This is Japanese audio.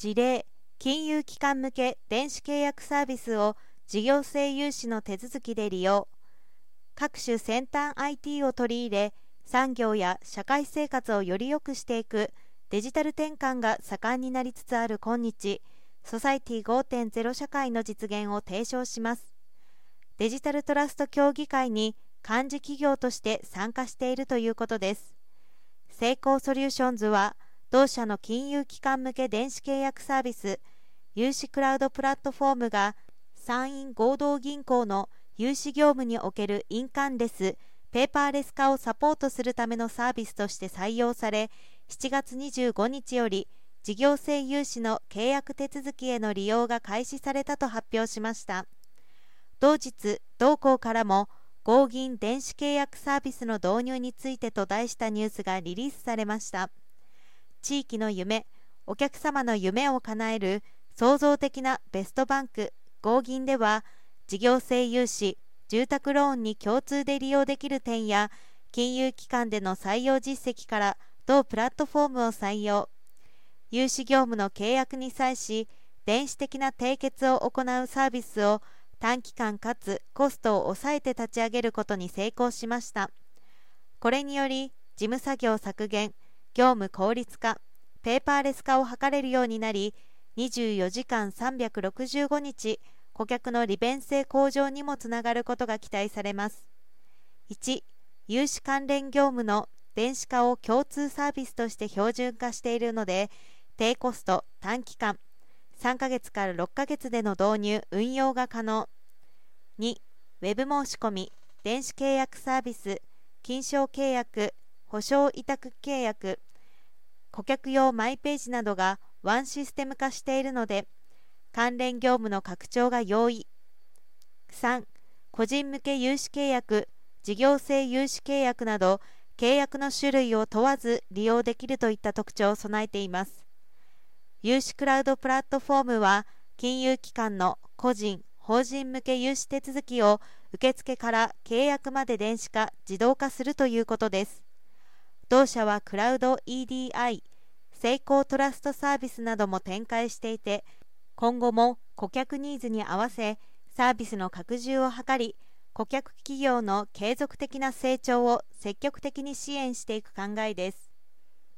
事例金融機関向け電子契約サービスを事業性融資の手続きで利用。各種先端 IT を取り入れ産業や社会生活をより良くしていくデジタル転換が盛んになりつつある今日。ソサイティ5.0社会の実現を提唱します。デジタルトラスト協議会に幹事企業として参加しているということです。成功ソリューションズは同社の金融機関向け電子契約サービス融資クラウドプラットフォームが参院合同銀行の融資業務における印鑑レスペーパーレス化をサポートするためのサービスとして採用され7月25日より事業性融資の契約手続きへの利用が開始されたと発表しました。同日同行からも合銀電子契約サービスの導入についてと題したニュースがリリースされました。地域の夢お客様の夢を叶える創造的なベストバンク合銀では事業性融資住宅ローンに共通で利用できる点や金融機関での採用実績から同プラットフォームを採用。融資業務の契約に際し電子的な締結を行うサービスを短期間かつコストを抑えて立ち上げることに成功しました。これにより事務作業削減業務効率化ペーパーレス化を図れるようになり24時間365日顧客の利便性向上にもつながることが期待されます。1融資関連業務の電子化を共通サービスとして標準化しているので低コスト短期間3ヶ月から6ヶ月での導入運用が可能。2ウェブ申し込み電子契約サービス金賞契約保証委託契約顧客用マイページなどがワンシステム化しているので関連業務の拡張が容易。3個人向け融資契約事業性融資契約など契約の種類を問わず利用できるといった特徴を備えています。融資クラウドプラットフォームは金融機関の個人法人向け融資手続きを受付から契約まで電子化自動化するということです。同社はクラウド EDI 成功トラストサービスなども展開していて今後も顧客ニーズに合わせサービスの拡充を図り顧客企業の継続的な成長を積極的に支援していく考えです。